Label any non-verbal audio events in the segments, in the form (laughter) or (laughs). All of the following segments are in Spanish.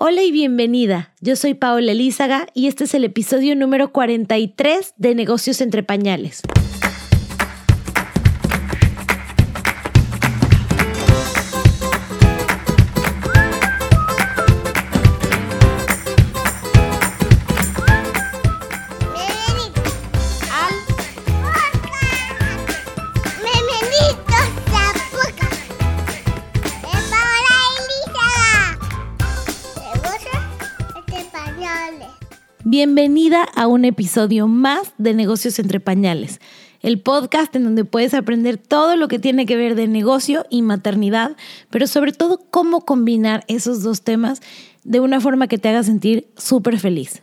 Hola y bienvenida. Yo soy Paola Elízaga y este es el episodio número 43 de Negocios entre Pañales. Bienvenida a un episodio más de Negocios entre Pañales, el podcast en donde puedes aprender todo lo que tiene que ver de negocio y maternidad, pero sobre todo cómo combinar esos dos temas de una forma que te haga sentir súper feliz.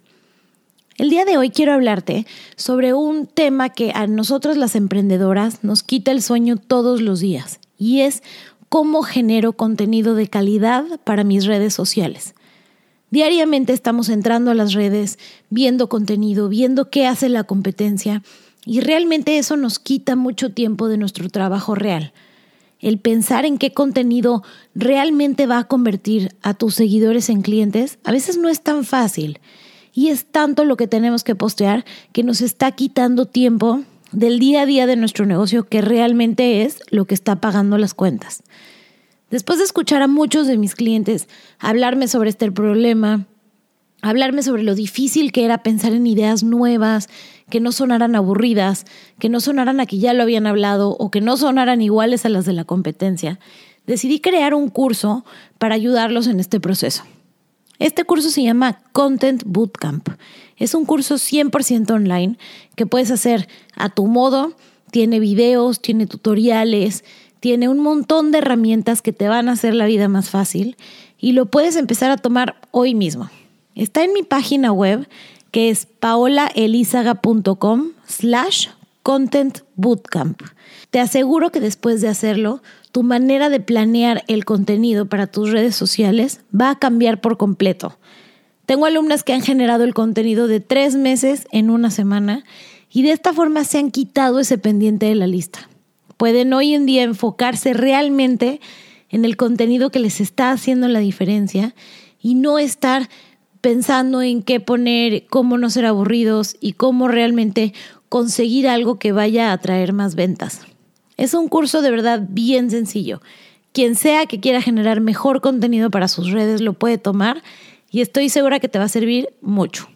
El día de hoy quiero hablarte sobre un tema que a nosotros las emprendedoras nos quita el sueño todos los días y es cómo genero contenido de calidad para mis redes sociales. Diariamente estamos entrando a las redes, viendo contenido, viendo qué hace la competencia y realmente eso nos quita mucho tiempo de nuestro trabajo real. El pensar en qué contenido realmente va a convertir a tus seguidores en clientes a veces no es tan fácil y es tanto lo que tenemos que postear que nos está quitando tiempo del día a día de nuestro negocio que realmente es lo que está pagando las cuentas. Después de escuchar a muchos de mis clientes hablarme sobre este problema, hablarme sobre lo difícil que era pensar en ideas nuevas, que no sonaran aburridas, que no sonaran a que ya lo habían hablado o que no sonaran iguales a las de la competencia, decidí crear un curso para ayudarlos en este proceso. Este curso se llama Content Bootcamp. Es un curso 100% online que puedes hacer a tu modo. Tiene videos, tiene tutoriales, tiene un montón de herramientas que te van a hacer la vida más fácil y lo puedes empezar a tomar hoy mismo. Está en mi página web que es paolaelizaga.com slash content bootcamp. Te aseguro que después de hacerlo, tu manera de planear el contenido para tus redes sociales va a cambiar por completo. Tengo alumnas que han generado el contenido de tres meses en una semana y de esta forma se han quitado ese pendiente de la lista pueden hoy en día enfocarse realmente en el contenido que les está haciendo la diferencia y no estar pensando en qué poner, cómo no ser aburridos y cómo realmente conseguir algo que vaya a traer más ventas. Es un curso de verdad bien sencillo. Quien sea que quiera generar mejor contenido para sus redes lo puede tomar y estoy segura que te va a servir mucho.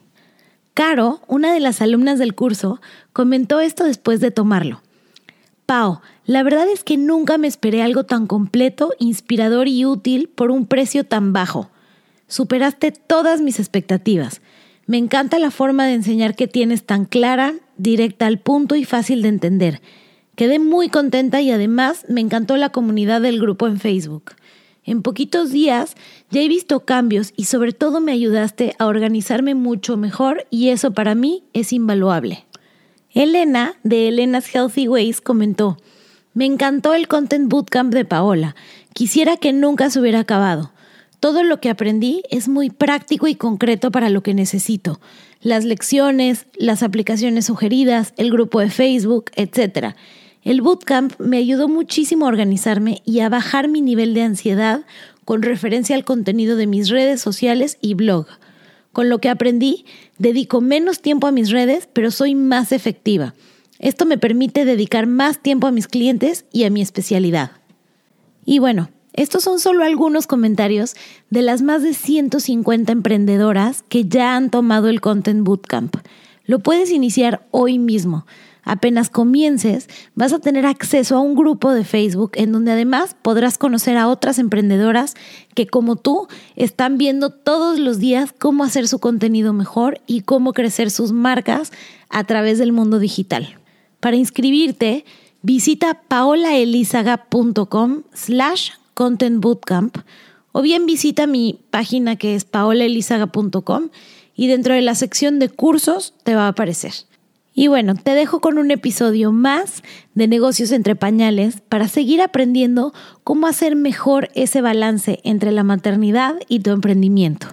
Caro, una de las alumnas del curso, comentó esto después de tomarlo. Pau, la verdad es que nunca me esperé algo tan completo, inspirador y útil por un precio tan bajo. Superaste todas mis expectativas. Me encanta la forma de enseñar que tienes tan clara, directa al punto y fácil de entender. Quedé muy contenta y además me encantó la comunidad del grupo en Facebook. En poquitos días ya he visto cambios y sobre todo me ayudaste a organizarme mucho mejor y eso para mí es invaluable. Elena, de Elena's Healthy Ways, comentó, me encantó el Content Bootcamp de Paola. Quisiera que nunca se hubiera acabado. Todo lo que aprendí es muy práctico y concreto para lo que necesito. Las lecciones, las aplicaciones sugeridas, el grupo de Facebook, etc. El bootcamp me ayudó muchísimo a organizarme y a bajar mi nivel de ansiedad con referencia al contenido de mis redes sociales y blog. Con lo que aprendí, dedico menos tiempo a mis redes, pero soy más efectiva. Esto me permite dedicar más tiempo a mis clientes y a mi especialidad. Y bueno, estos son solo algunos comentarios de las más de 150 emprendedoras que ya han tomado el Content Bootcamp. Lo puedes iniciar hoy mismo. Apenas comiences, vas a tener acceso a un grupo de Facebook en donde además podrás conocer a otras emprendedoras que como tú están viendo todos los días cómo hacer su contenido mejor y cómo crecer sus marcas a través del mundo digital. Para inscribirte, visita paolaelizaga.com slash content bootcamp o bien visita mi página que es paolaelizaga.com y dentro de la sección de cursos te va a aparecer. Y bueno, te dejo con un episodio más de negocios entre pañales para seguir aprendiendo cómo hacer mejor ese balance entre la maternidad y tu emprendimiento.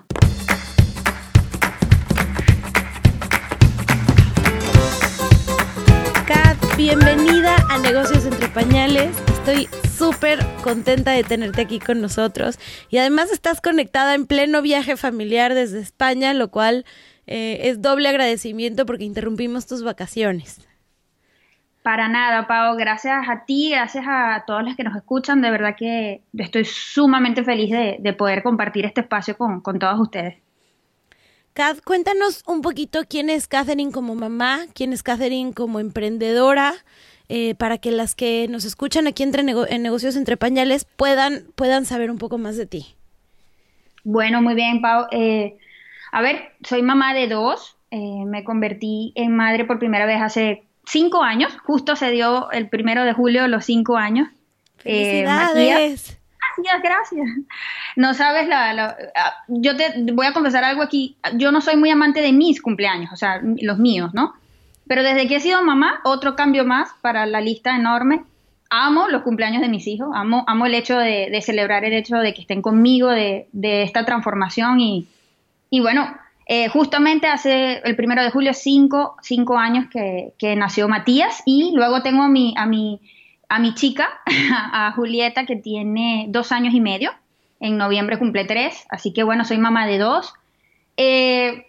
Kat, bienvenida a Negocios entre Pañales. Estoy súper contenta de tenerte aquí con nosotros. Y además estás conectada en pleno viaje familiar desde España, lo cual eh, es doble agradecimiento porque interrumpimos tus vacaciones. Para nada, Pau. Gracias a ti, gracias a todos los que nos escuchan. De verdad que estoy sumamente feliz de, poder compartir este espacio con, con todos ustedes. Kath, cuéntanos un poquito quién es Catherine como mamá, quién es Catherine como emprendedora, eh, para que las que nos escuchan aquí entre en Negocios Entre Pañales puedan, puedan saber un poco más de ti. Bueno, muy bien, Pau. Eh, a ver, soy mamá de dos. Eh, me convertí en madre por primera vez hace cinco años. Justo se dio el primero de julio los cinco años. ¡Felicidades! gracias, gracias. No sabes la, ah, Yo te voy a confesar algo aquí. Yo no soy muy amante de mis cumpleaños, o sea, los míos, ¿no? Pero desde que he sido mamá, otro cambio más para la lista enorme. Amo los cumpleaños de mis hijos, amo, amo el hecho de, celebrar el hecho de que estén conmigo, de, esta transformación y, y bueno, eh, justamente hace el primero de julio, cinco, cinco años que, que, nació Matías y luego tengo a mi, a mi a mi chica, (laughs) a Julieta, que tiene dos años y medio. En noviembre cumple tres, así que bueno, soy mamá de dos. Eh,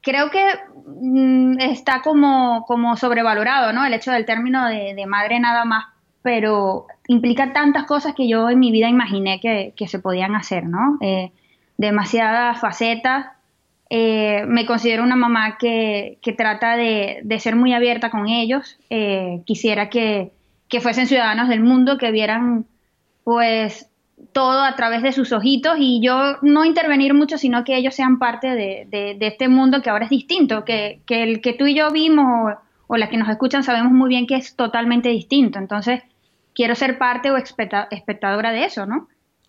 creo que mm, está como, como sobrevalorado, ¿no? El hecho del término de, madre nada más, pero implica tantas cosas que yo en mi vida imaginé que, se podían hacer, ¿no? Eh, demasiadas facetas. Eh, me considero una mamá que, trata de, de, ser muy abierta con ellos. quisiera que, que fuesen ciudadanos del mundo, que vieran pues todo a través de sus ojitos y yo no intervenir mucho, sino que ellos sean parte de, este mundo que ahora es distinto, que, el que tú y yo vimos o, las que nos escuchan sabemos muy bien que es totalmente distinto. Entonces, quiero ser parte o espectadora de eso, ¿no?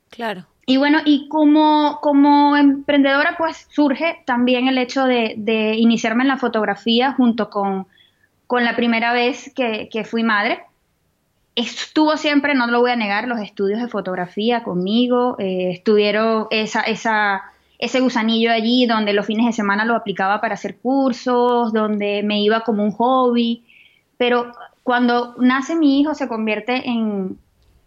Claro. Y bueno, y como, como emprendedora, pues surge también el hecho de, iniciarme en la fotografía junto con, con la primera vez que, que fui madre. Estuvo siempre, no lo voy a negar, los estudios de fotografía conmigo, eh, estuvieron esa, esa, ese gusanillo allí donde los fines de semana lo aplicaba para hacer cursos, donde me iba como un hobby, pero cuando nace mi hijo se convierte en,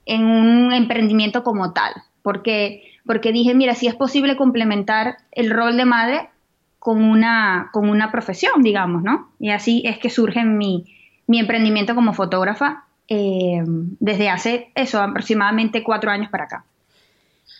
en un emprendimiento como tal, porque, porque dije, mira, si es posible complementar el rol de madre con una, con una profesión, digamos, ¿no? Y así es que surge mi, mi emprendimiento como fotógrafa eh, desde hace eso, aproximadamente cuatro años para acá.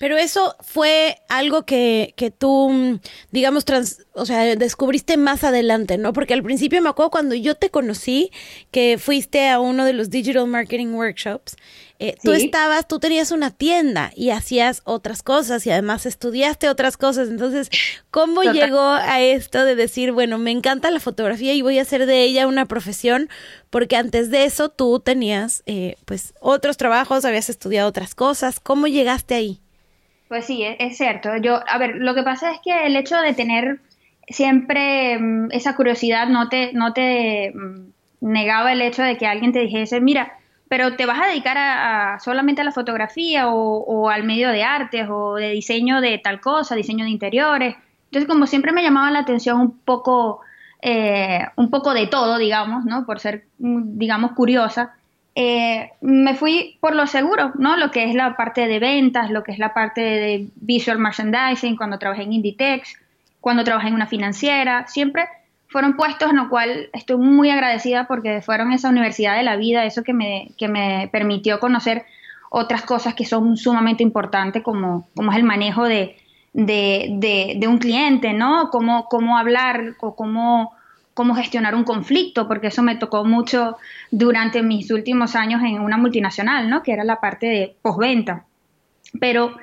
Pero eso fue algo que, que tú, digamos, o sea, descubriste más adelante, ¿no? Porque al principio me acuerdo cuando yo te conocí, que fuiste a uno de los Digital Marketing Workshops, eh, tú estabas, tú tenías una tienda y hacías otras cosas y además estudiaste otras cosas. Entonces, ¿cómo llegó a esto de decir, bueno, me encanta la fotografía y voy a hacer de ella una profesión? Porque antes de eso tú tenías, eh, pues, otros trabajos, habías estudiado otras cosas. ¿Cómo llegaste ahí? Pues sí, es, cierto. Yo, a ver, lo que pasa es que el hecho de tener siempre mm, esa curiosidad no te, no te mm, negaba el hecho de que alguien te dijese, mira, pero te vas a dedicar a, solamente a la fotografía o, al medio de artes o de diseño de tal cosa, diseño de interiores. Entonces, como siempre me llamaba la atención un poco, eh, un poco de todo, digamos, ¿no? Por ser, mm, digamos, curiosa. Eh, me fui por lo seguro, ¿no? Lo que es la parte de ventas, lo que es la parte de visual merchandising, cuando trabajé en Inditex, cuando trabajé en una financiera, siempre fueron puestos en lo cual estoy muy agradecida porque fueron esa universidad de la vida, eso que me, que me permitió conocer otras cosas que son sumamente importantes, como, como es el manejo de, de, un cliente, ¿no? Cómo, cómo hablar, o cómo cómo gestionar un conflicto, porque eso me tocó mucho durante mis últimos años en una multinacional, ¿no? Que era la parte de postventa. Pero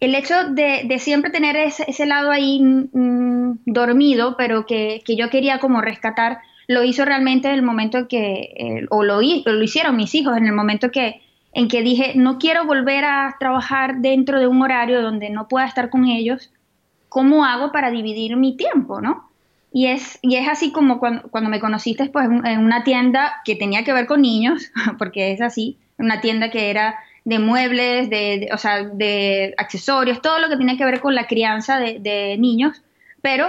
el hecho de, siempre tener ese, lado ahí mm, dormido, pero que, yo quería como rescatar, lo hizo realmente en el momento que, o lo, lo hicieron mis hijos, en el momento que, en que dije, no quiero volver a trabajar dentro de un horario donde no pueda estar con ellos, ¿cómo hago para dividir mi tiempo, no? Y es, y es así como cuando, cuando me conociste pues, en una tienda que tenía que ver con niños, (laughs) porque es así, una tienda que era de muebles, de, o sea, de accesorios, todo lo que tiene que ver con la crianza de, niños, pero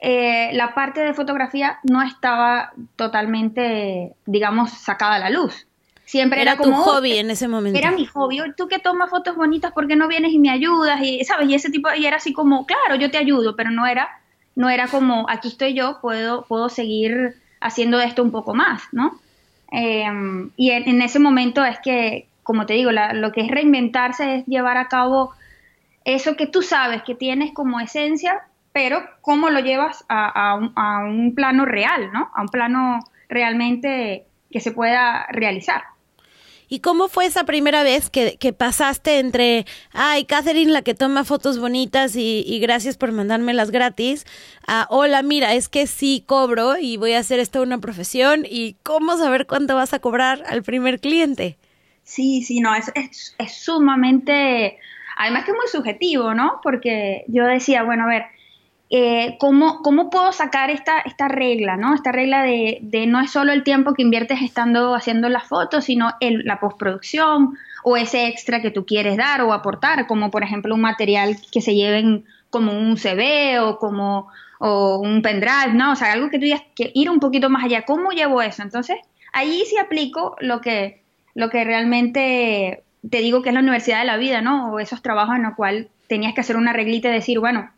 eh, la parte de fotografía no estaba totalmente, digamos, sacada a la luz. siempre era, como, tu hobby en ese momento. Era mi hobby. Tú que tomas fotos bonitas, ¿por qué no vienes y me ayudas? Y, ¿sabes? Y ese tipo, y era así como, claro, yo te ayudo, pero no era, no era como, aquí estoy yo, puedo, puedo seguir haciendo esto un poco más, ¿no? Em, y en, ese momento es que, como te digo, lo que es reinventarse es llevar a cabo eso que tú sabes que tienes como esencia, pero cómo lo llevas a, a un plano real, ¿no? A un plano realmente que se pueda realizar. ¿Y cómo fue esa primera vez que, pasaste entre, ay, Catherine, la que toma fotos bonitas y, gracias por mandármelas gratis, a, hola, mira, es que sí cobro y voy a hacer esto una profesión y cómo saber cuánto vas a cobrar al primer cliente? Sí, sí, no, es, es, es sumamente, además que es muy subjetivo, ¿no? Porque yo decía, bueno, a ver, eh, ¿cómo, ¿cómo, puedo sacar esta, esta regla, ¿no? Esta regla de, no es solo el tiempo que inviertes estando haciendo las fotos, sino la postproducción o ese extra que tú quieres dar o aportar, como por ejemplo un material que se lleven como un CV o como un pendrive, ¿no? O sea, algo que tú digas que ir un poquito más allá. ¿Cómo llevo eso? Entonces, ahí sí aplico lo que, lo que realmente te digo que es la universidad de la vida, ¿no? O esos trabajos en los cuales tenías que hacer una reglita y decir, bueno,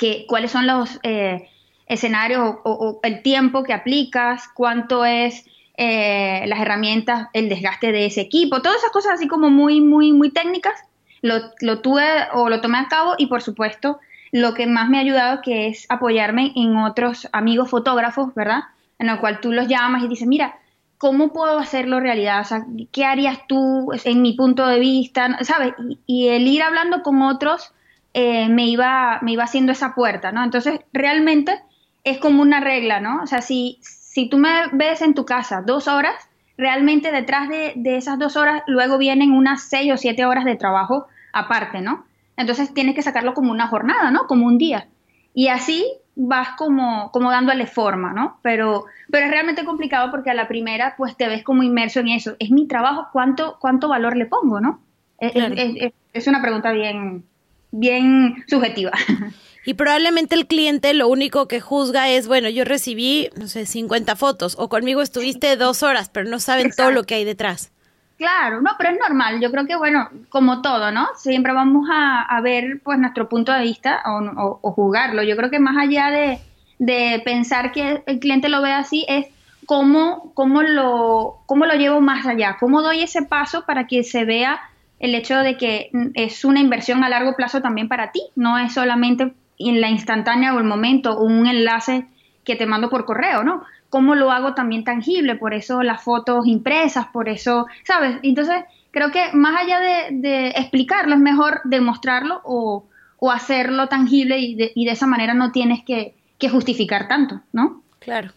que, cuáles son los eh, escenarios o, el tiempo que aplicas, cuánto es eh, las herramientas, el desgaste de ese equipo, todas esas cosas así como muy, muy, muy técnicas, lo, lo tuve o lo tomé a cabo y por supuesto lo que más me ha ayudado que es apoyarme en otros amigos fotógrafos, ¿verdad? En el cual tú los llamas y dices, mira, ¿cómo puedo hacerlo realidad? O sea, ¿qué harías tú en mi punto de vista? ¿Sabes? y el ir hablando con otros eh, me, iba, me iba haciendo esa puerta, ¿no? Entonces, realmente es como una regla, ¿no? O sea, si, si tú me ves en tu casa dos horas, realmente detrás de, esas dos horas luego vienen unas seis o siete horas de trabajo aparte, ¿no? Entonces tienes que sacarlo como una jornada, ¿no? Como un día. Y así vas como, como dándole forma, ¿no? Pero, pero es realmente complicado porque a la primera pues te ves como inmerso en eso. Es mi trabajo, ¿cuánto, cuánto valor le pongo, ¿no? es, una pregunta bien, bien subjetiva. (laughs) Y probablemente el cliente lo único que juzga es, bueno, yo recibí, no sé, 50 fotos o conmigo estuviste dos horas, pero no saben todo lo que hay detrás. Claro, no, pero es normal. Yo creo que, bueno, como todo, ¿no? Siempre vamos a, ver, pues, nuestro punto de vista o, o, juzgarlo. Yo creo que más allá de, de, pensar que el cliente lo ve así, es cómo, cómo, lo, cómo lo llevo más allá, cómo doy ese paso para que se vea el hecho de que es una inversión a largo plazo también para ti, no es solamente en la instantánea o el momento o un enlace que te mando por correo, ¿no? ¿Cómo lo hago también tangible? Por eso las fotos impresas, por eso, ¿sabes? Entonces, creo que más allá de, explicarlo, es mejor demostrarlo o, hacerlo tangible y de, y de, esa manera no tienes que, que justificar tanto, ¿no? Claro.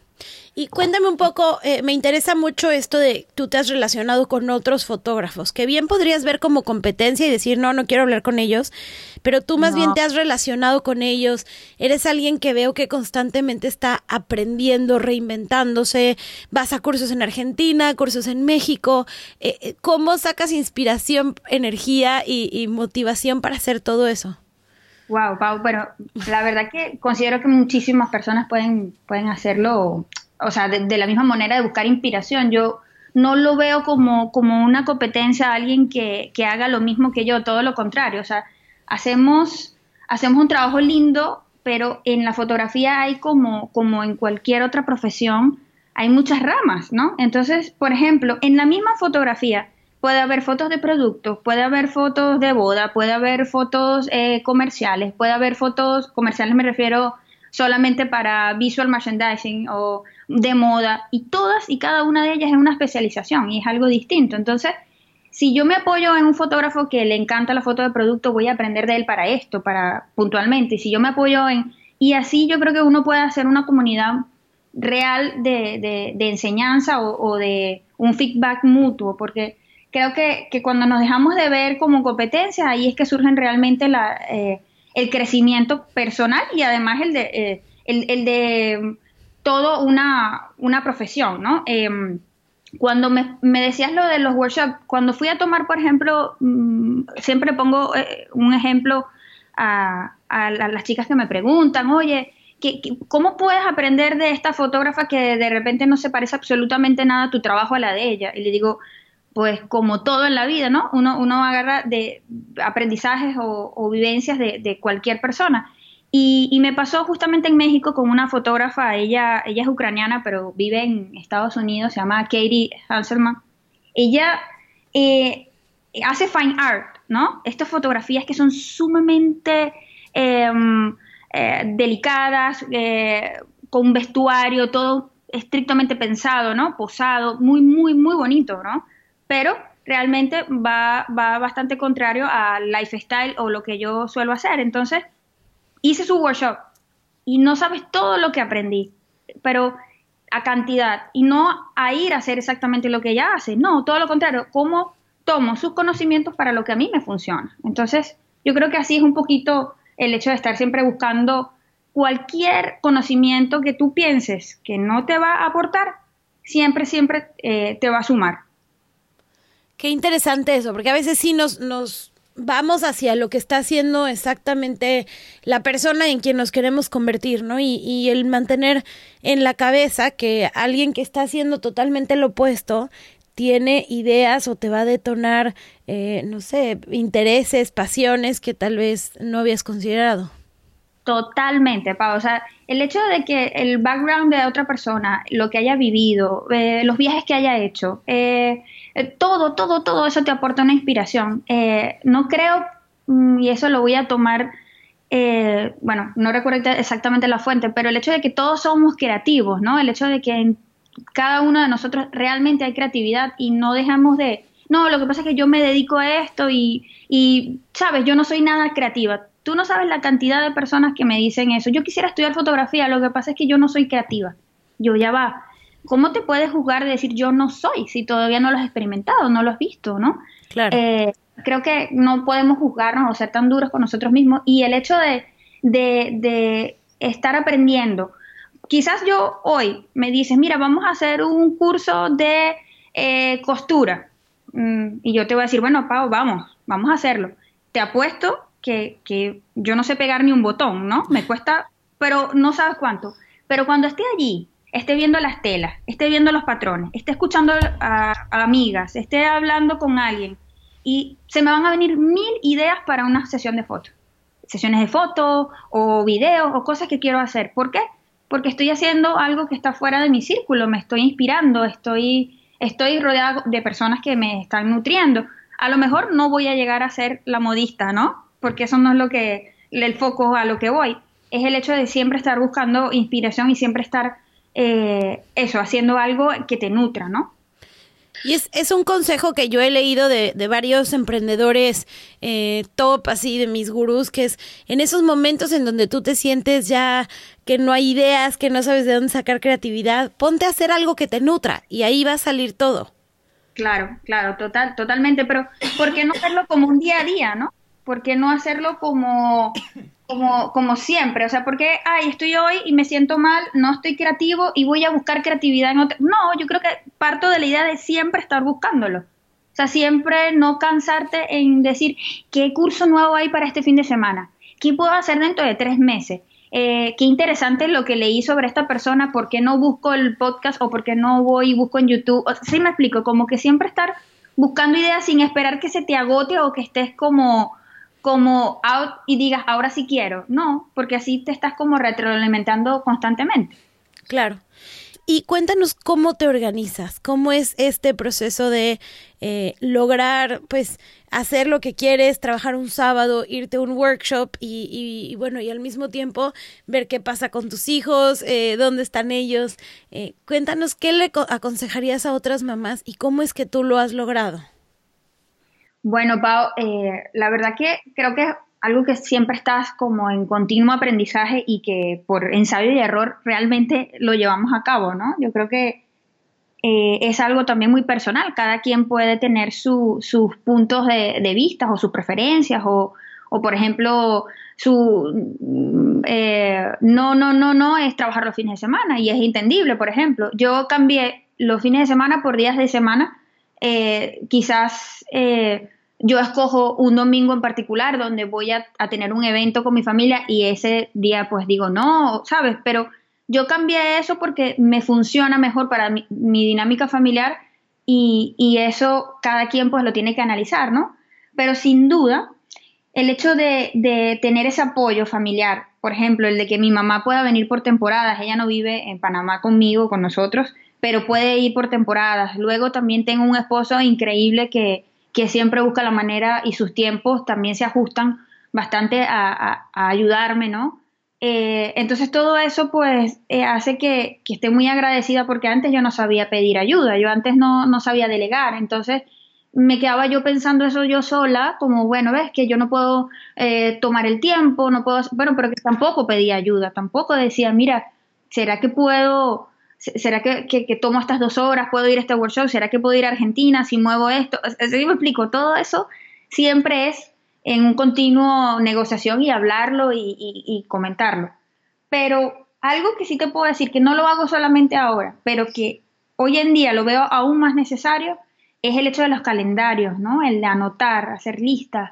Y cuéntame un poco, eh, me interesa mucho esto de tú te has relacionado con otros fotógrafos, que bien podrías ver como competencia y decir, no, no quiero hablar con ellos, pero tú más bien te has relacionado con ellos, eres alguien que veo que constantemente está aprendiendo, reinventándose, vas a cursos en Argentina, cursos en México, eh, eh, ¿cómo sacas inspiración, energía y, y motivación para hacer todo eso? Wow, Pau, pero la verdad que considero que muchísimas personas pueden, pueden hacerlo o sea, de, la misma manera de buscar inspiración. Yo no lo veo como, como una competencia a alguien que, que, haga lo mismo que yo, todo lo contrario. O sea, hacemos, hacemos un trabajo lindo, pero en la fotografía hay como, como en cualquier otra profesión, hay muchas ramas, ¿no? Entonces, por ejemplo, en la misma fotografía puede haber fotos de productos, puede haber fotos de boda, puede haber fotos eh, comerciales, puede haber fotos comerciales, me refiero solamente para visual merchandising o de moda y todas y cada una de ellas es una especialización y es algo distinto. Entonces, si yo me apoyo en un fotógrafo que le encanta la foto de producto, voy a aprender de él para esto, para puntualmente. Y si yo me apoyo en... Y así yo creo que uno puede hacer una comunidad real de, de, enseñanza o, de un feedback mutuo, porque creo que, que, cuando nos dejamos de ver como competencia, ahí es que surgen realmente la, eh, el crecimiento personal y además el de, eh, el, de todo una, una profesión, ¿no? Em, cuando me, decías lo de los workshops, cuando fui a tomar, por ejemplo, mm, siempre pongo eh, un ejemplo a, las chicas que me preguntan, oye, cómo puedes aprender de esta fotógrafa que de repente no se parece absolutamente nada a tu trabajo a la de ella? Y le digo, pues como todo en la vida, ¿no? Uno, uno agarra de aprendizajes o, vivencias de, cualquier persona. Y, me pasó justamente en México con una fotógrafa, ella, ella es ucraniana, pero vive en Estados Unidos, se llama Katie Hanselman. Ella eh, hace fine art, ¿no? Estas fotografías que son sumamente em, eh, delicadas, eh, con vestuario, todo estrictamente pensado, ¿no? Posado, muy, muy, muy bonito, ¿no? Pero realmente va, va bastante contrario al lifestyle o lo que yo suelo hacer. Entonces, hice su workshop y no sabes todo lo que aprendí, pero a cantidad y no a ir a hacer exactamente lo que ella hace, no, todo lo contrario, cómo tomo sus conocimientos para lo que a mí me funciona. Entonces, yo creo que así es un poquito el hecho de estar siempre buscando cualquier conocimiento que tú pienses que no te va a aportar, siempre, siempre eh, te va a sumar. Qué interesante eso, porque a veces sí nos, nos vamos hacia lo que está haciendo exactamente la persona en quien nos queremos convertir, ¿no? Y, y, el mantener en la cabeza que alguien que está haciendo totalmente lo opuesto tiene ideas o te va a detonar, eh, no sé, intereses, pasiones que tal vez no habías considerado. Totalmente, Pau. O sea, el hecho de que el background de otra persona, lo que haya vivido, eh, los viajes que haya hecho, eh, eh, todo, todo, todo eso te aporta una inspiración. no creo, mm, y eso lo voy a tomar, bueno, no recuerdo exactamente la fuente, pero el hecho de que todos somos creativos, ¿no? El hecho de que en cada uno de nosotros realmente hay creatividad y no dejamos de, no, lo que pasa es que yo me dedico a esto y, y sabes, yo no soy nada creativa Tú no sabes la cantidad de personas que me dicen eso. Yo quisiera estudiar fotografía, lo que pasa es que yo no soy creativa. Yo ya va. ¿Cómo te puedes juzgar de decir yo no soy si todavía no lo has experimentado, no lo has visto, ¿no? Claro. Eh, creo que no podemos juzgarnos o ser tan duros con nosotros mismos. Y el hecho de, de, estar aprendiendo. Quizás yo hoy me dices, mira, vamos a hacer un curso de eh, costura. Mm, y yo te voy a decir, bueno, Pau, vamos, vamos a hacerlo. Te apuesto que, yo no sé pegar ni un botón, ¿no? Me cuesta, pero no sabes cuánto. Pero cuando esté allí, esté viendo las telas, esté viendo los patrones, esté escuchando a, amigas, esté hablando con alguien y se me van a venir mil ideas para una sesión de fotos. Sesiones de fotos o videos o cosas que quiero hacer. ¿Por qué? Porque estoy haciendo algo que está fuera de mi círculo, me estoy inspirando, estoy, estoy rodeada de personas que me están nutriendo. A lo mejor no voy a llegar a ser la modista, ¿no? porque eso no es lo que, el foco a lo que voy, es el hecho de siempre estar buscando inspiración y siempre estar, eh, eso, haciendo algo que te nutra, ¿no? Y es, es un consejo que yo he leído de, de varios emprendedores eh, top, así de mis gurús, que es en esos momentos en donde tú te sientes ya que no hay ideas, que no sabes de dónde sacar creatividad, ponte a hacer algo que te nutra y ahí va a salir todo. Claro, claro, total, totalmente, pero ¿por qué no verlo como un día a día, no? ¿por qué no hacerlo como, como, como siempre? O sea, ¿por qué, ay, estoy hoy y me siento mal, no estoy creativo y voy a buscar creatividad en otro? No, yo creo que parto de la idea de siempre estar buscándolo. O sea, siempre no cansarte en decir, ¿qué curso nuevo hay para este fin de semana? ¿Qué puedo hacer dentro de tres meses? Eh, qué interesante lo que leí sobre esta persona, ¿por qué no busco el podcast o por qué no voy y busco en YouTube? O sea, sí me explico, como que siempre estar buscando ideas sin esperar que se te agote o que estés como como out y digas, ahora sí quiero. No, porque así te estás como retroalimentando constantemente. Claro. Y cuéntanos cómo te organizas, cómo es este proceso de eh, lograr, pues, hacer lo que quieres, trabajar un sábado, irte a un workshop y, bueno, y al mismo tiempo ver qué pasa con tus hijos, eh, dónde están ellos. Eh, cuéntanos qué le aconsejarías a otras mamás y cómo es que tú lo has logrado. Bueno, Pau, eh, la verdad que creo que es algo que siempre estás como en continuo aprendizaje y que por ensayo y error realmente lo llevamos a cabo, ¿no? Yo creo que eh, es algo también muy personal. Cada quien puede tener sus puntos de, vista o sus preferencias o, por ejemplo, su eh, no, no, no, no es trabajar los fines de semana y es entendible, por ejemplo. Yo cambié los fines de semana por días de semana. Quizás yo escojo un domingo en particular donde voy a, tener un evento con mi familia y ese día pues digo no, ¿sabes? Pero yo cambié eso porque me funciona mejor para mi, dinámica familiar y, y eso cada quien pues lo tiene que analizar, ¿no? Pero sin duda, el hecho de, de, tener ese apoyo familiar, por ejemplo, el de que mi mamá pueda venir por temporadas, ella no vive en Panamá conmigo, con nosotros, pero puede ir por temporadas. Luego también tengo un esposo increíble que, que siempre busca la manera y sus tiempos también se ajustan bastante a, a, ayudarme, ¿no? Eh, entonces todo eso pues eh, hace que, que, esté muy agradecida porque antes yo no sabía pedir ayuda, yo antes no, no sabía delegar, entonces me quedaba yo pensando eso yo sola, como, bueno, ves que yo no puedo eh, tomar el tiempo, no puedo, bueno, pero que tampoco pedía ayuda, tampoco decía, mira, ¿será que puedo, será que, tomo estas dos horas, puedo ir a este workshop, será que puedo ir a Argentina si muevo esto? Así me explico, todo eso siempre es en un continuo negociación y hablarlo y, comentarlo. Pero algo que sí te puedo decir, que no lo hago solamente ahora, pero que hoy en día lo veo aún más necesario, es el hecho de los calendarios, ¿no? El de anotar, hacer listas.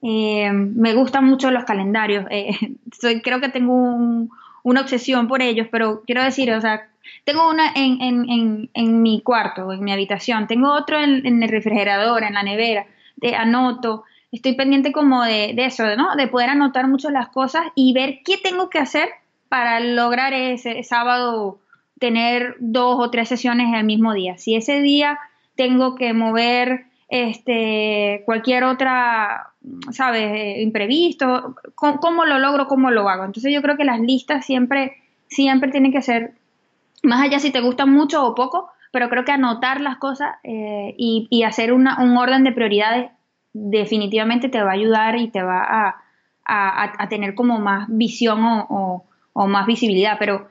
Eh, me gustan mucho los calendarios. Eh, (laughs) creo que tengo una obsesión por ellos, pero quiero decir, o sea, tengo una en, en, en, mi cuarto, en mi habitación, tengo otro en, el refrigerador, en la nevera, de anoto. Estoy pendiente como de, de eso, ¿no? De poder anotar mucho las cosas y ver qué tengo que hacer para lograr ese sábado tener dos o tres sesiones el mismo día. Si ese día tengo que mover este, cualquier otra, ¿sabes?, imprevisto, ¿Cómo, lo logro, cómo lo hago. Entonces yo creo que las listas siempre, siempre tienen que ser, más allá si te gustan mucho o poco, pero creo que anotar las cosas eh, y, hacer un orden de prioridades definitivamente te va a ayudar y te va a, tener como más visión o, o más visibilidad. Pero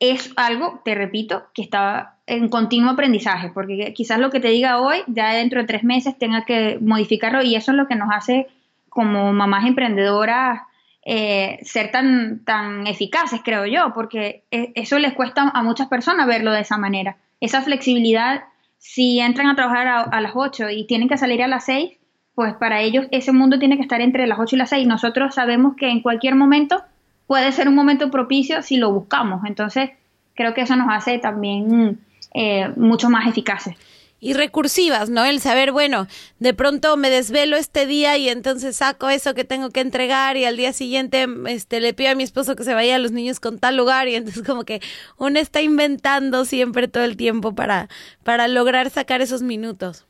es algo, te repito, que está en continuo aprendizaje, porque quizás lo que te diga hoy, ya dentro de tres meses tenga que modificarlo y eso es lo que nos hace como mamás emprendedoras eh, ser tan, tan eficaces, creo yo, porque e, eso les cuesta a muchas personas verlo de esa manera. Esa flexibilidad, si entran a trabajar a, las 8 y tienen que salir a las 6, pues para ellos ese mundo tiene que estar entre las 8 y las 6. Nosotros sabemos que en cualquier momento puede ser un momento propicio si lo buscamos. Entonces, creo que eso nos hace también eh, mucho más eficaces. Y recursivas, ¿no? El saber, bueno, de pronto me desvelo este día y entonces saco eso que tengo que entregar y al día siguiente este, le pido a mi esposo que se vaya a los niños con tal lugar y entonces como que uno está inventando siempre todo el tiempo para, para lograr sacar esos minutos.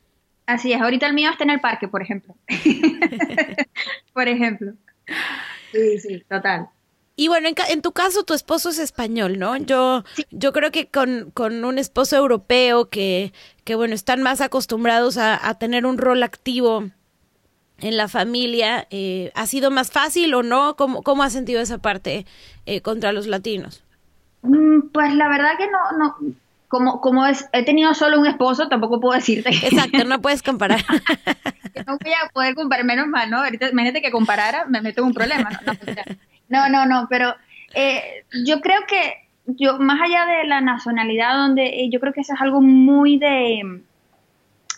Así es, ahorita el mío está en el parque, por ejemplo. (laughs) (laughs) por ejemplo. Sí, sí, total. Y bueno, en, tu caso, tu esposo es español, ¿no? Yo, yo creo que con, con, un esposo europeo que, que, bueno, están más acostumbrados a, tener un rol activo en la familia, eh, ¿ha sido más fácil o no? ¿Cómo, cómo has sentido esa parte eh, contra los latinos? Mm, pues la verdad que no, no, como, como es, he tenido solo un esposo, tampoco puedo decirte. Exacto, no puedes comparar. (laughs) no voy a poder comparar, menos mal, ¿no? Ahorita, imagínate que comparara, me meto en un problema, ¿no? no pues no, no, no, pero eh, yo creo que yo, más allá de la nacionalidad, donde eh, yo creo que eso es algo muy de,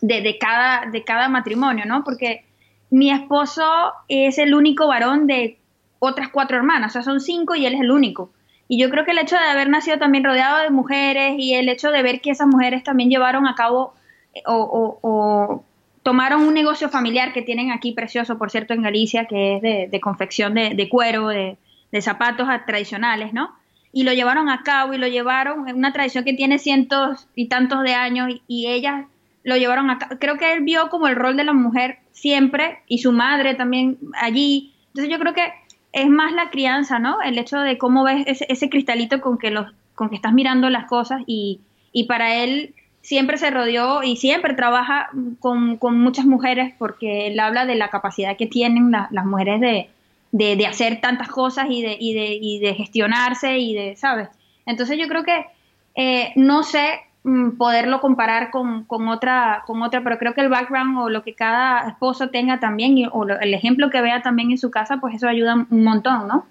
de, cada, de cada matrimonio, ¿no? Porque mi esposo es el único varón de otras cuatro hermanas, o sea, son cinco y él es el único. Y yo creo que el hecho de haber nacido también rodeado de mujeres y el hecho de ver que esas mujeres también llevaron a cabo eh, o, tomaron un negocio familiar que tienen aquí precioso, por cierto, en Galicia, que es de, confección de, cuero, de, zapatos tradicionales, ¿no? Y lo llevaron a cabo y lo llevaron, una tradición que tiene cientos y tantos de años, y, ellas lo llevaron a cabo. Creo que él vio como el rol de la mujer siempre, y su madre también allí. Entonces yo creo que es más la crianza, ¿no? El hecho de cómo ves ese, ese cristalito con que, los, con que estás mirando las cosas, y, y para él siempre se rodeó y siempre trabaja con, muchas mujeres porque él habla de la capacidad que tienen las mujeres de, de, hacer tantas cosas y de, y, de, y de gestionarse y de, ¿sabes? Entonces yo creo que eh, no sé mm, poderlo comparar con, con, otra, con otra, pero creo que el background o lo que cada esposo tenga también o el ejemplo que vea también en su casa, pues eso ayuda un montón, ¿no?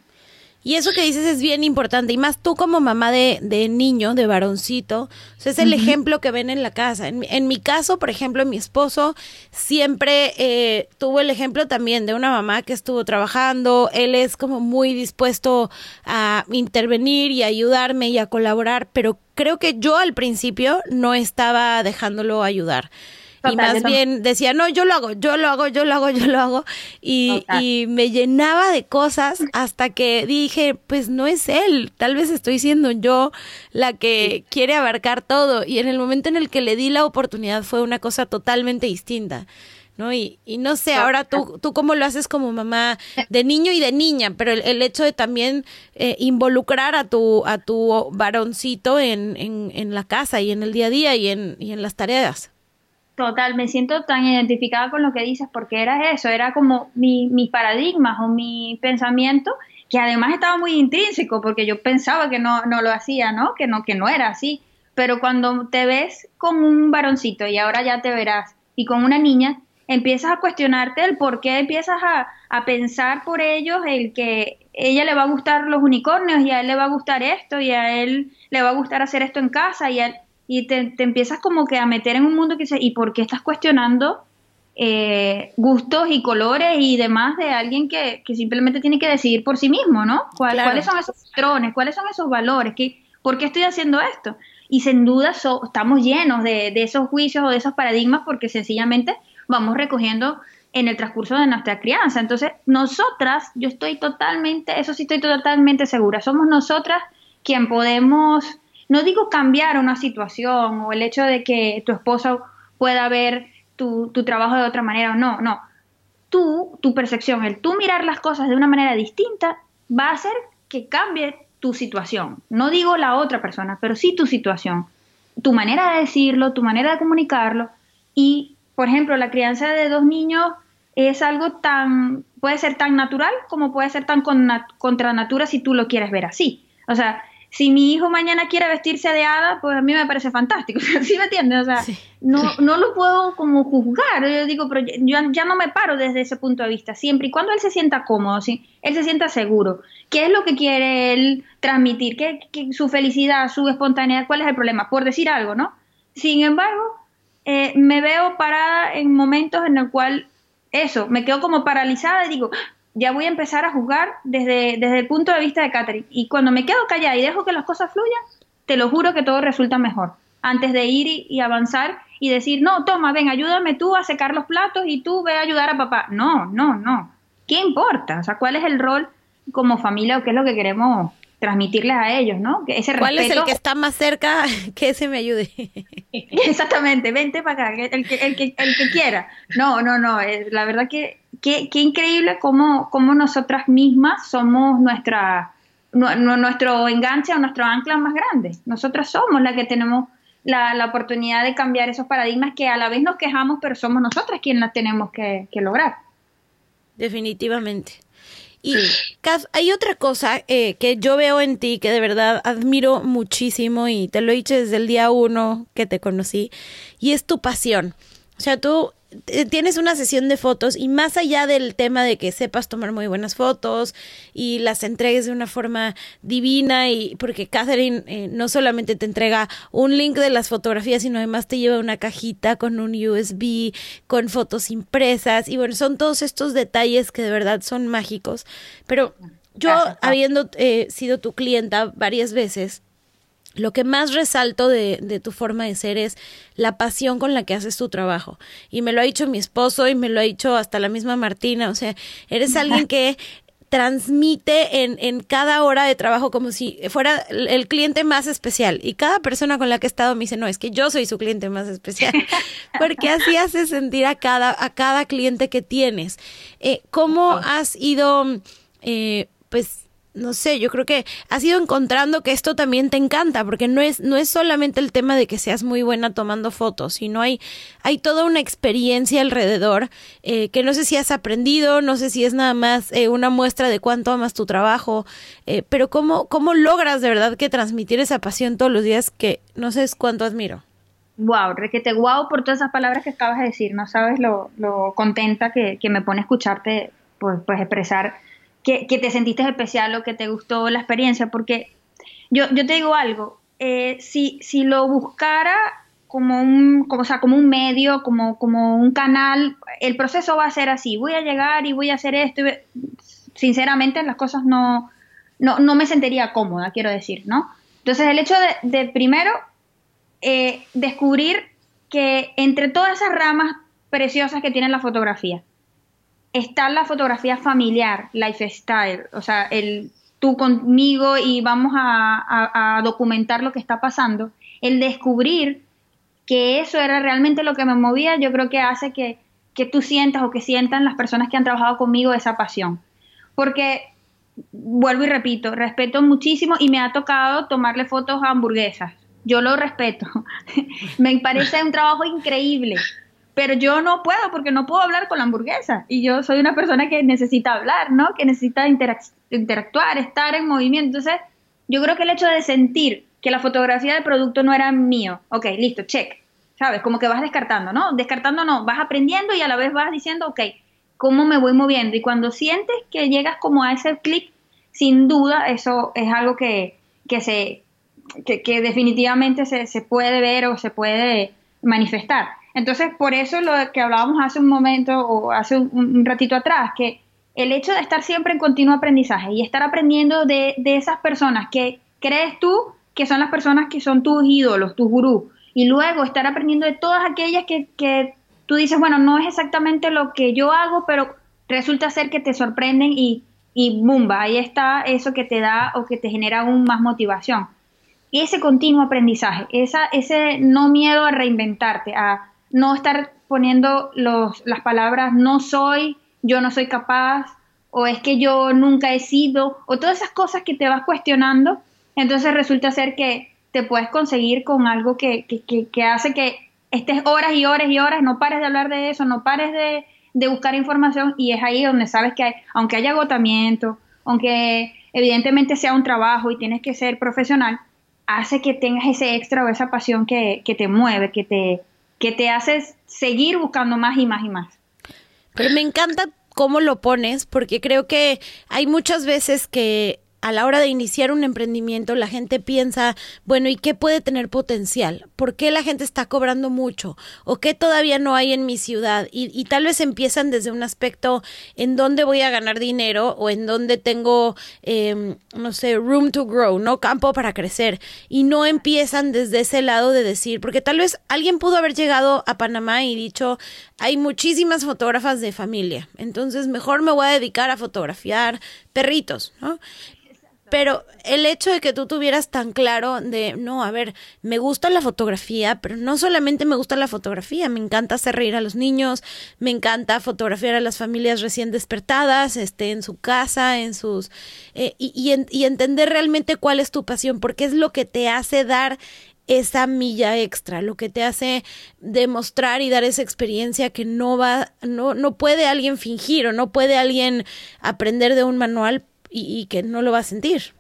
Y eso que dices es bien importante, y más tú como mamá de, de niño, de varoncito, o sea, es el ejemplo que ven en la casa. En, en, mi caso, por ejemplo, mi esposo siempre eh, tuvo el ejemplo también de una mamá que estuvo trabajando, él es como muy dispuesto a intervenir y ayudarme y a colaborar, pero creo que yo al principio no estaba dejándolo ayudar. Y más bien decía, no, yo lo hago, yo lo hago, yo lo hago, yo lo hago. Y, y, me llenaba de cosas hasta que dije, pues no es él, tal vez estoy siendo yo la que quiere abarcar todo. Y en el momento en el que le di la oportunidad fue una cosa totalmente distinta. ¿no? Y, y no sé, ahora tú, tú cómo lo haces como mamá de niño y de niña, pero el, hecho de también eh, involucrar a tu, a tu varoncito en, en, en, la casa y en el día a día y en, y en las tareas. Total, me siento tan identificada con lo que dices porque era eso, era como mi, mis paradigmas o mi pensamiento que además estaba muy intrínseco porque yo pensaba que no, no lo hacía, ¿no? Que no, que no era así. Pero cuando te ves con un varoncito y ahora ya te verás y con una niña, empiezas a cuestionarte el por qué empiezas a, pensar por ellos el que ella le va a gustar los unicornios y a él le va a gustar esto y a él le va a gustar hacer esto en casa y, y te, empiezas como que a meter en un mundo que dice, ¿y por qué estás cuestionando eh, gustos y colores y demás de alguien que, simplemente tiene que decidir por sí mismo, ¿no? ¿Cuáles son esos patrones? ¿Cuáles son esos valores? ¿Qué, ¿Por qué estoy haciendo esto? Y sin duda estamos llenos de, de esos juicios o de esos paradigmas porque sencillamente vamos recogiendo en el transcurso de nuestra crianza. Entonces, nosotras, yo estoy totalmente, eso sí estoy totalmente segura, somos nosotras quien podemos, no digo cambiar una situación o el hecho de que tu esposo pueda ver tu, trabajo de otra manera o no, no. Tú, tu percepción, el tú mirar las cosas de una manera distinta, va a hacer que cambie tu situación. No digo la otra persona, pero sí tu situación, tu manera de decirlo, tu manera de comunicarlo y por ejemplo, la crianza de dos niños es algo tan, puede ser tan natural como puede ser tan contra natura si tú lo quieres ver así. O sea, si mi hijo mañana quiere vestirse de hada, pues a mí me parece fantástico, (laughs) ¿sí me entiendes? O sea, no, no lo puedo como juzgar, yo digo, pero yo ya no me paro desde ese punto de vista, siempre y cuando él se sienta cómodo, ¿sí? él se sienta seguro, ¿qué es lo que quiere él transmitir? ¿Qué, qué, su felicidad, su espontaneidad, cuál es el problema? Por decir algo, ¿no? Sin embargo, eh, me veo parada en momentos en el cual eso, me quedo como paralizada y digo, ya voy a empezar a jugar desde, desde el punto de vista de Catherine. Y cuando me quedo callada y dejo que las cosas fluyan, te lo juro que todo resulta mejor. Antes de ir y, avanzar y decir, no, toma, ven, ayúdame tú a secar los platos y tú ve a ayudar a papá. No, no, no. ¿Qué importa? O sea, ¿cuál es el rol como familia o qué es lo que queremos transmitirles a ellos, ¿no? Que ese ¿Cuál es el que está más cerca (laughs) que ese me ayude? (laughs) Exactamente, vente para acá, el que, el que, el que quiera. No, no, no, la verdad que qué increíble cómo, cómo nosotras mismas somos nuestra, nuestro enganche o nuestro ancla más grande. Nosotras somos las que tenemos la, la, oportunidad de cambiar esos paradigmas que a la vez nos quejamos, pero somos nosotras quienes las tenemos que, que lograr. Definitivamente. Y hay otra cosa eh, que yo veo en ti que de verdad admiro muchísimo y te lo he dicho desde el día uno que te conocí y es tu pasión. O sea, tú tienes una sesión de fotos y más allá del tema de que sepas tomar muy buenas fotos y las entregues de una forma divina y porque Catherine eh, no solamente te entrega un link de las fotografías sino además te lleva una cajita con un USB con fotos impresas y bueno son todos estos detalles que de verdad son mágicos. Pero yo habiendo eh, sido tu clienta varias veces lo que más resalto de, de, tu forma de ser es la pasión con la que haces tu trabajo. Y me lo ha dicho mi esposo y me lo ha dicho hasta la misma Martina. O sea, eres alguien que (laughs) transmite en, en cada hora de trabajo como si fuera el cliente más especial. Y cada persona con la que he estado me dice, no, es que yo soy su cliente más especial. (laughs) Porque así hace sentir a cada, a cada cliente que tienes. Eh, ¿Cómo has ido, eh, pues, no sé, yo creo que has ido encontrando que esto también te encanta, porque no es, no es solamente el tema de que seas muy buena tomando fotos, sino hay, hay toda una experiencia alrededor eh, que no sé si has aprendido, no sé si es nada más eh, una muestra de cuánto amas tu trabajo, eh, pero cómo, cómo logras de verdad que transmitir esa pasión todos los días que no sé cuánto admiro. Wow, requete wow por todas esas palabras que acabas de decir, no sabes lo, lo contenta que, que me pone escucharte, pues, pues expresar que, te sentiste especial o que te gustó la experiencia, porque yo, yo te digo algo, eh, si, si lo buscara como un, como, sea, como un medio, como, como un canal, el proceso va a ser así, voy a llegar y voy a hacer esto, sinceramente las cosas no, no, no me sentiría cómoda, quiero decir, ¿no? Entonces el hecho de, primero eh, descubrir que entre todas esas ramas preciosas que tiene la fotografía, está la fotografía familiar, lifestyle, o sea, el tú conmigo y vamos a, documentar lo que está pasando, el descubrir que eso era realmente lo que me movía, yo creo que hace que, que tú sientas o que sientan las personas que han trabajado conmigo esa pasión. Porque, vuelvo y repito, respeto muchísimo y me ha tocado tomarle fotos a hamburguesas. Yo lo respeto. (laughs) me parece un trabajo increíble pero yo no puedo porque no puedo hablar con la hamburguesa y yo soy una persona que necesita hablar, ¿no? Que necesita interactuar, estar en movimiento. Entonces, yo creo que el hecho de sentir que la fotografía del producto no era mío, ok, listo, check, ¿sabes? Como que vas descartando, ¿no? Descartando no, vas aprendiendo y a la vez vas diciendo, ok, ¿cómo me voy moviendo? Y cuando sientes que llegas como a ese clic, sin duda, eso es algo que, que se, que, que definitivamente se, se puede ver o se puede manifestar. Entonces, por eso lo que hablábamos hace un momento o hace un, ratito atrás, que el hecho de estar siempre en continuo aprendizaje y estar aprendiendo de, esas personas que crees tú que son las personas que son tus ídolos, tus gurús, y luego estar aprendiendo de todas aquellas que, que tú dices, bueno, no es exactamente lo que yo hago, pero resulta ser que te sorprenden y, y bumba, ahí está eso que te da o que te genera aún más motivación. Y ese continuo aprendizaje, esa, ese no miedo a reinventarte, a no estar poniendo los, las palabras no soy, yo no soy capaz, o es que yo nunca he sido, o todas esas cosas que te vas cuestionando, entonces resulta ser que te puedes conseguir con algo que, que, que, hace que estés horas y horas y horas, no pares de hablar de eso, no pares de, de buscar información y es ahí donde sabes que aunque haya agotamiento, aunque evidentemente sea un trabajo y tienes que ser profesional, hace que tengas ese extra o esa pasión que, que te mueve, que te, que te haces seguir buscando más y más y más. Pero me encanta cómo lo pones, porque creo que hay muchas veces que a la hora de iniciar un emprendimiento la gente piensa, bueno, ¿y qué puede tener potencial? ¿Por qué la gente está cobrando mucho? ¿O qué todavía no hay en mi ciudad? Y, tal vez empiezan desde un aspecto en dónde voy a ganar dinero o en dónde tengo, em, no sé, room to grow, ¿no? Campo para crecer. Y no empiezan desde ese lado de decir, porque tal vez alguien pudo haber llegado a Panamá y dicho, hay muchísimas fotógrafas de familia, entonces mejor me voy a dedicar a fotografiar perritos, ¿no? Pero el hecho de que tú tuvieras tan claro de, no, a ver, me gusta la fotografía, pero no solamente me gusta la fotografía, me encanta hacer reír a los niños, me encanta fotografiar a las familias recién despertadas, este, en su casa, en sus, eh, y, y, y entender realmente cuál es tu pasión, porque es lo que te hace dar esa milla extra, lo que te hace demostrar y dar esa experiencia que no va, no, no puede alguien fingir o no puede alguien aprender de un manual y, que no lo va a sentir.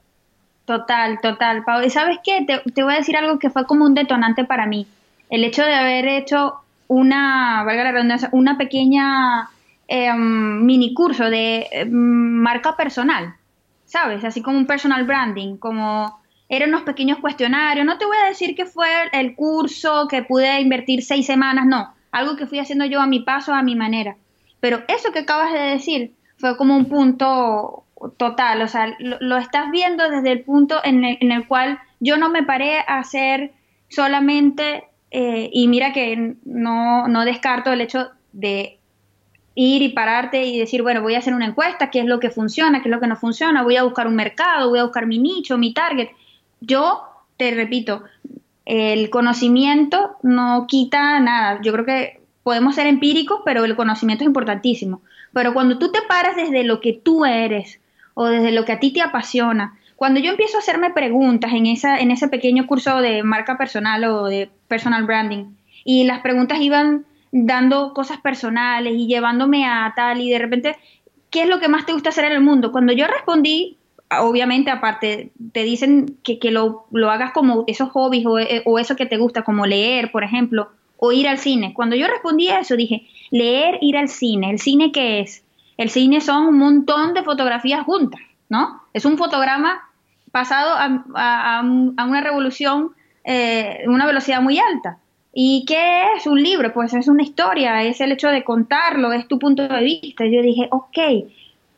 Total, total, Pau. ¿Y sabes qué? Te, voy a decir algo que fue como un detonante para mí. El hecho de haber hecho una, valga la redundancia, una pequeña em, mini curso de em, marca personal, ¿sabes? Así como un personal branding, como eran unos pequeños cuestionarios. No te voy a decir que fue el curso que pude invertir seis semanas, no. Algo que fui haciendo yo a mi paso, a mi manera. Pero eso que acabas de decir fue como un punto total, o sea, lo, estás viendo desde el punto en el, cual yo no me paré a hacer solamente, eh, y mira que no, no descarto el hecho de ir y pararte y decir, bueno, voy a hacer una encuesta, qué es lo que funciona, qué es lo que no funciona, voy a buscar un mercado, voy a buscar mi nicho, mi target. Yo, te repito, el conocimiento no quita nada. Yo creo que podemos ser empíricos, pero el conocimiento es importantísimo. Pero cuando tú te paras desde lo que tú eres, o desde lo que a ti te apasiona. Cuando yo empiezo a hacerme preguntas en, esa, en ese pequeño curso de marca personal o de personal branding, y las preguntas iban dando cosas personales y llevándome a tal, y de repente, ¿qué es lo que más te gusta hacer en el mundo? Cuando yo respondí, obviamente aparte, te dicen que, que lo, lo, hagas como esos hobbies o, o eso que te gusta, como leer, por ejemplo, o ir al cine. Cuando yo respondí a eso, dije, leer, ir al cine. ¿El cine qué es? El cine son un montón de fotografías juntas, ¿no? Es un fotograma pasado a, una revolución eh, una velocidad muy alta. ¿Y qué es un libro? Pues es una historia, es el hecho de contarlo, es tu punto de vista. Yo dije, ok,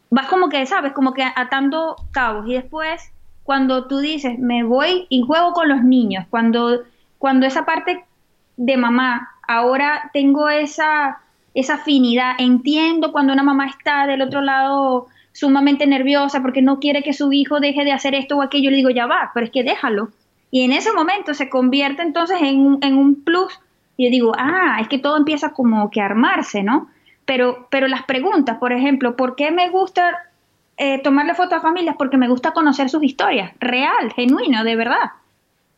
vas como que, ¿sabes? Como que atando cabos. Y después, cuando tú dices, me voy y juego con los niños, cuando, cuando esa parte de mamá, ahora tengo esa, esa afinidad, entiendo cuando una mamá está del otro lado sumamente nerviosa porque no quiere que su hijo deje de hacer esto o aquello, le digo, ya va, pero es que déjalo. Y en ese momento se convierte entonces en, en un plus. Y yo digo, ah, es que todo empieza como que a armarse, ¿no? Pero, pero las preguntas, por ejemplo, ¿por qué me gusta eh, tomarle fotos a familias? Porque me gusta conocer sus historias, real, genuino, de verdad.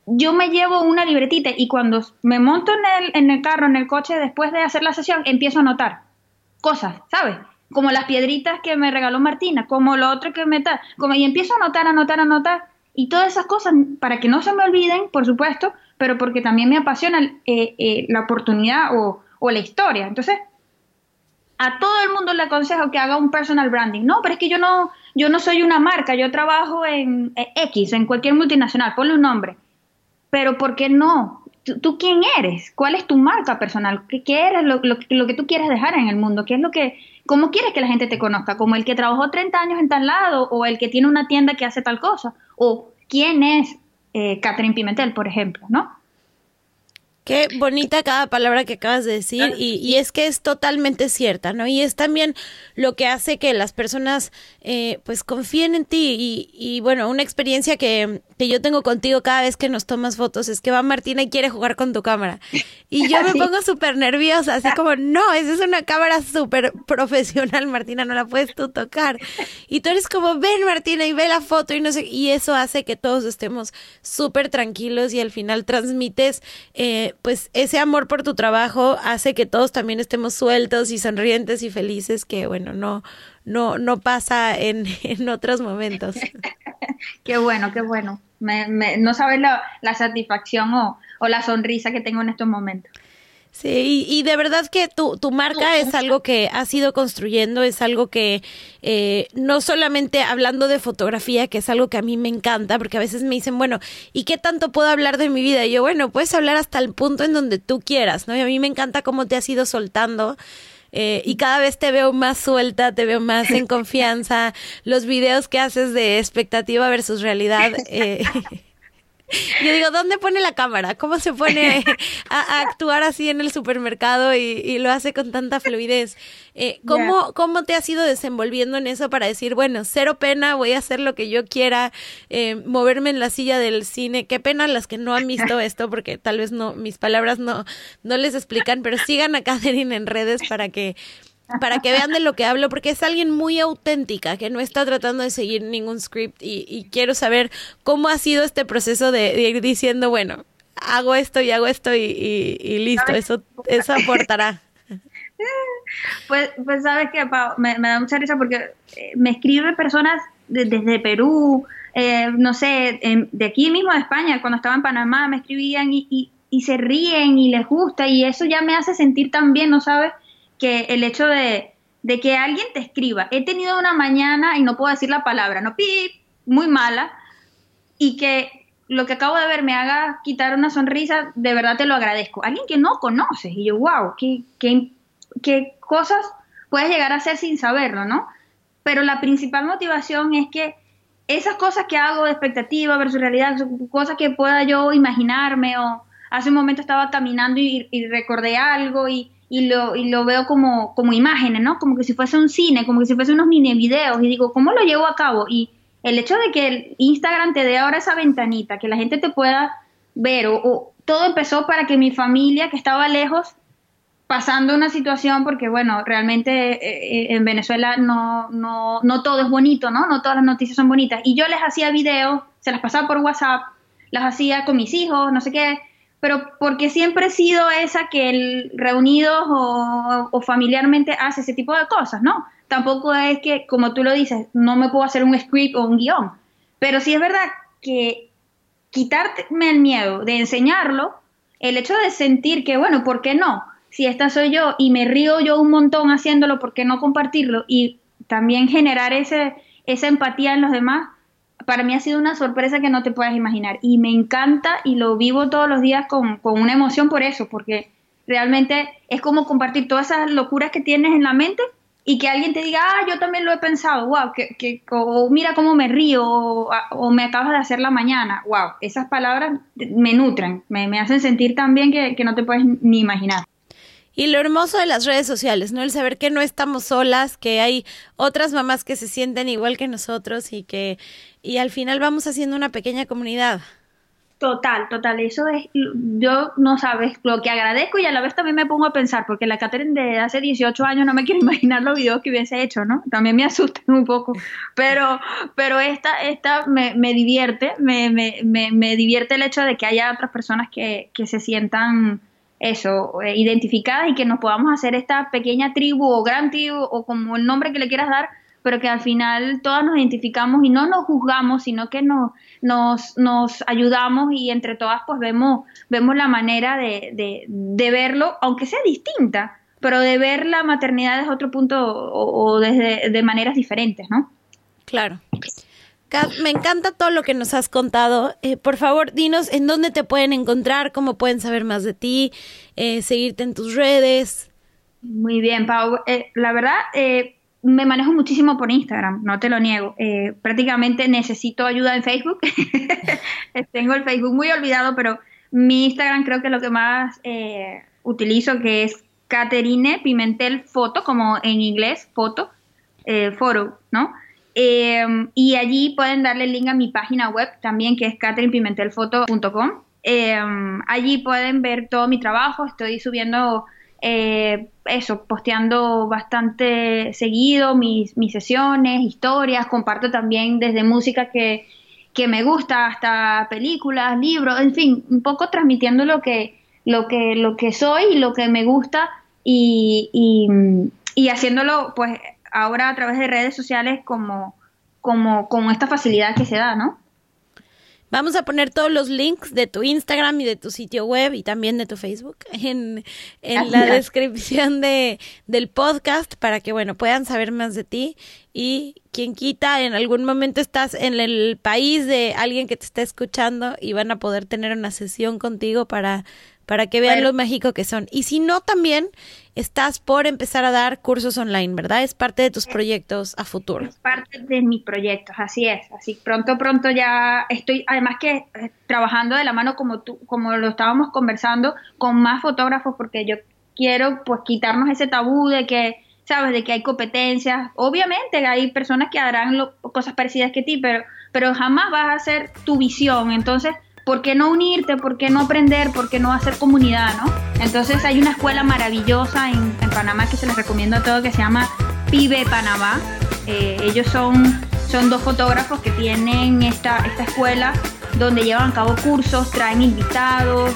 Yo me llevo una libretita y cuando me monto en el, en el carro, en el coche, después de hacer la sesión, empiezo a notar cosas, ¿sabes? como las piedritas que me regaló Martina, como lo otro que me está, como y empiezo a anotar, anotar, anotar, y todas esas cosas, para que no se me olviden, por supuesto, pero porque también me apasiona eh, eh, la oportunidad o, o, la historia. Entonces, a todo el mundo le aconsejo que haga un personal branding. No, pero es que yo no, yo no soy una marca, yo trabajo en X, en cualquier multinacional, ponle un nombre. Pero ¿por qué no? ¿Tú, quién eres? ¿Cuál es tu marca personal? ¿Qué, qué eres lo, lo, lo, que tú quieres dejar en el mundo? ¿Qué es lo que, ¿Cómo quieres que la gente te conozca? ¿Como el que trabajó 30 años en tal lado? ¿O el que tiene una tienda que hace tal cosa? ¿O quién es eh, Catherine Pimentel, por ejemplo? ¿No? Qué bonita cada palabra que acabas de decir y, y, es que es totalmente cierta, ¿no? Y es también lo que hace que las personas eh, pues confíen en ti y, y, bueno, una experiencia que, que yo tengo contigo cada vez que nos tomas fotos es que va Martina y quiere jugar con tu cámara. Y yo me (laughs) pongo súper nerviosa, así como, no, esa es una cámara súper profesional, Martina, no la puedes tú tocar y tú eres como, ven Martina y ve la foto y no sé, y eso hace que todos estemos súper tranquilos y al final transmites eh, pues ese amor por tu trabajo hace que todos también estemos sueltos y sonrientes y felices que bueno, no no, no pasa en, (laughs) en otros momentos. (laughs) qué bueno, qué bueno. Me, me, no sabes la, la satisfacción o, o, la sonrisa que tengo en estos momentos. Sí, y, y de verdad que tu, tu, marca es algo que has ido construyendo, es algo que eh, no solamente hablando de fotografía, que es algo que a mí me encanta, porque a veces me dicen, bueno, ¿y qué tanto puedo hablar de mi vida? Y yo, bueno, puedes hablar hasta el punto en donde tú quieras, ¿no? Y a mí me encanta cómo te has ido soltando eh, y cada vez te veo más suelta, te veo más en (laughs) confianza. Los videos que haces de expectativa versus realidad. Eh, (laughs) yo digo, ¿dónde pone la cámara? ¿Cómo se pone a, a actuar así en el supermercado y, y, lo hace con tanta fluidez? Eh, ¿cómo, yeah. ¿Cómo te has ido desenvolviendo en eso para decir, bueno, cero pena, voy a hacer lo que yo quiera, eh, moverme en la silla del cine? Qué pena las que no han visto esto, porque tal vez no, mis palabras no, no les explican, pero sigan a Catherine en redes para que para que vean de lo que hablo, porque es alguien muy auténtica, que no está tratando de seguir ningún script y, y quiero saber cómo ha sido este proceso de, de, ir diciendo, bueno, hago esto y hago esto y, y, y listo, eso, (laughs) eso aportará. Pues, pues sabes que me, me, da mucha risa porque eh, me escriben personas de, desde Perú, eh, no sé, de aquí mismo de España, cuando estaba en Panamá, me escribían y, y, y se ríen y les gusta y eso ya me hace sentir tan bien, ¿no sabes? Que el hecho de, de, que alguien te escriba, he tenido una mañana y no puedo decir la palabra, no pip, muy mala, y que lo que acabo de ver me haga quitar una sonrisa, de verdad te lo agradezco. Alguien que no conoces, y yo, wow, qué, qué, cosas puedes llegar a hacer sin saberlo, ¿no? Pero la principal motivación es que esas cosas que hago de expectativa versus realidad, cosas que pueda yo imaginarme o hace un momento estaba caminando y, y recordé algo y, y lo, y lo veo como, como imágenes, ¿no? Como que si fuese un cine, como que si fuese unos mini videos y digo, ¿cómo lo llevo a cabo? Y el hecho de que el Instagram te dé ahora esa ventanita, que la gente te pueda ver, o, o todo empezó para que mi familia que estaba lejos, pasando una situación, porque bueno, realmente eh, en Venezuela no, no, no todo es bonito, ¿no? No todas las noticias son bonitas. Y yo les hacía videos, se las pasaba por WhatsApp, las hacía con mis hijos, no sé qué, pero porque siempre he sido esa que el reunidos o, familiarmente hace ese tipo de cosas, ¿no? Tampoco es que, como tú lo dices, no me puedo hacer un script o un guion, pero sí es verdad que quitarme el miedo de enseñarlo, el hecho de sentir que, bueno, ¿por qué no? Si esta soy yo y me río yo un montón haciéndolo, ¿por qué no compartirlo? Y también generar ese, esa empatía en los demás, para mí ha sido una sorpresa que no te puedas imaginar y me encanta y lo vivo todos los días con, con, una emoción por eso, porque realmente es como compartir todas esas locuras que tienes en la mente y que alguien te diga, ah, yo también lo he pensado, wow, que, que, o mira cómo me río, o, me acabas de hacer la mañana, wow, esas palabras me nutren, me, me hacen sentir tan bien que, que no te puedes ni imaginar. Y lo hermoso de las redes sociales, ¿no? El saber que no estamos solas, que hay otras mamás que se sienten igual que nosotros y que y al final vamos haciendo una pequeña comunidad. Total, total. Eso es, yo no sabes lo que agradezco y a la vez también me pongo a pensar, porque la Catherine de hace 18 años no me quiero (laughs) imaginar los videos que hubiese hecho, ¿no? También me asustan un poco, pero, pero esta, esta me, me divierte, me, me, me, divierte el hecho de que haya otras personas que, que se sientan eso, eh, identificadas y que nos podamos hacer esta pequeña tribu o gran tribu o como el nombre que le quieras dar, pero que al final todas nos identificamos y no nos juzgamos, sino que nos, nos, nos ayudamos y entre todas pues vemos, vemos la manera de, de, verlo, aunque sea distinta, pero de ver la maternidad desde otro punto o, desde de maneras diferentes, ¿no? Claro. Me encanta todo lo que nos has contado. Eh, por favor, dinos en dónde te pueden encontrar, cómo pueden saber más de ti, eh, seguirte en tus redes. Muy bien, Pau. Eh, la verdad, me manejo muchísimo por Instagram, no te lo niego. Eh, prácticamente necesito ayuda en Facebook. (laughs) Tengo el Facebook muy olvidado, pero mi Instagram creo que es lo que más eh, utilizo, que es Caterine Pimentel Foto, como en inglés, foto, eh, foro, ¿no? Y allí pueden darle el link a mi página web también, que es caterinpimentelfoto.com. allí pueden ver todo mi trabajo, estoy subiendo eh, eso, posteando bastante seguido mis, mis, sesiones, historias, comparto también desde música que, que, me gusta hasta películas, libros, en fin, un poco transmitiendo lo que, lo que, lo que soy y lo que me gusta y, y haciéndolo pues ahora a través de redes sociales como, como, con esta facilidad que se da, ¿no? Vamos a poner todos los links de tu Instagram y de tu sitio web y también de tu Facebook en, en la descripción de, del podcast para que, bueno, puedan saber más de ti y quien quita, en algún momento estás en el país de alguien que te está escuchando y van a poder tener una sesión contigo para para que vean lo mágico que son. Y si no, también estás por empezar a dar cursos online, ¿verdad? Es parte de tus proyectos a futuro. Es parte de mis proyectos, así es. Así pronto, pronto ya estoy, además que eh, trabajando de la mano como tú, como lo estábamos conversando, con más fotógrafos, porque yo quiero pues quitarnos ese tabú de que sabes de que hay competencias obviamente hay personas que harán cosas parecidas que ti pero pero jamás vas a hacer tu visión entonces ¿por qué no unirte? ¿Por qué no aprender? ¿Por qué no hacer comunidad? ¿no? Entonces hay una escuela maravillosa en, Panamá que se les recomiendo a todos que se llama Pibe Panamá. Eh, ellos son, son dos fotógrafos que tienen esta, esta escuela donde llevan a cabo cursos, traen invitados.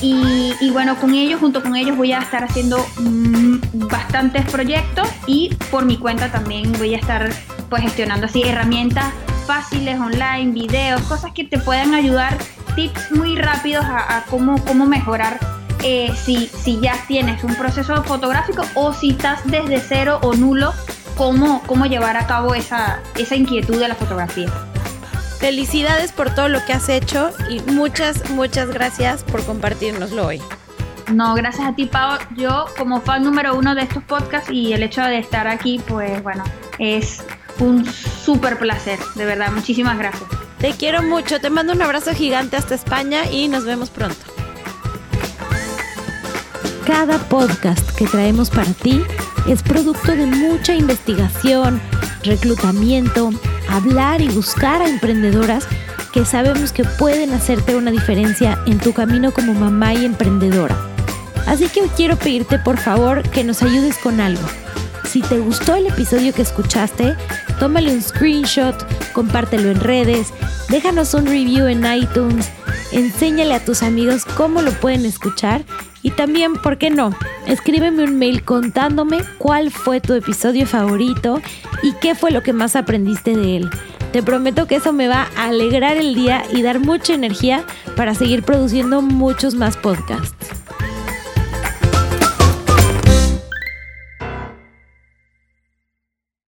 Y, bueno, con ellos, junto con ellos voy a estar haciendo mm, bastantes proyectos y por mi cuenta también voy a estar pues gestionando así herramientas fáciles online, videos, cosas que te puedan ayudar tips muy rápidos a, cómo, cómo mejorar eh, si, si ya tienes un proceso fotográfico o si estás desde cero o nulo, cómo, cómo llevar a cabo esa, esa inquietud de la fotografía. Felicidades por todo lo que has hecho y muchas, muchas gracias por compartirnoslo hoy. No, gracias a ti, Pau. Yo, como fan número uno de estos podcasts y el hecho de estar aquí, pues bueno, es un súper placer, de verdad. Muchísimas gracias. Te quiero mucho, te mando un abrazo gigante hasta España y nos vemos pronto. Cada podcast que traemos para ti es producto de mucha investigación, reclutamiento, hablar y buscar a emprendedoras que sabemos que pueden hacerte una diferencia en tu camino como mamá y emprendedora. Así que hoy quiero pedirte por favor que nos ayudes con algo. Si te gustó el episodio que escuchaste, tómale un screenshot, compártelo en redes, déjanos un review en iTunes, enséñale a tus amigos cómo lo pueden escuchar y también, ¿por qué no? Escríbeme un mail contándome cuál fue tu episodio favorito y qué fue lo que más aprendiste de él. Te prometo que eso me va a alegrar el día y dar mucha energía para seguir produciendo muchos más podcasts.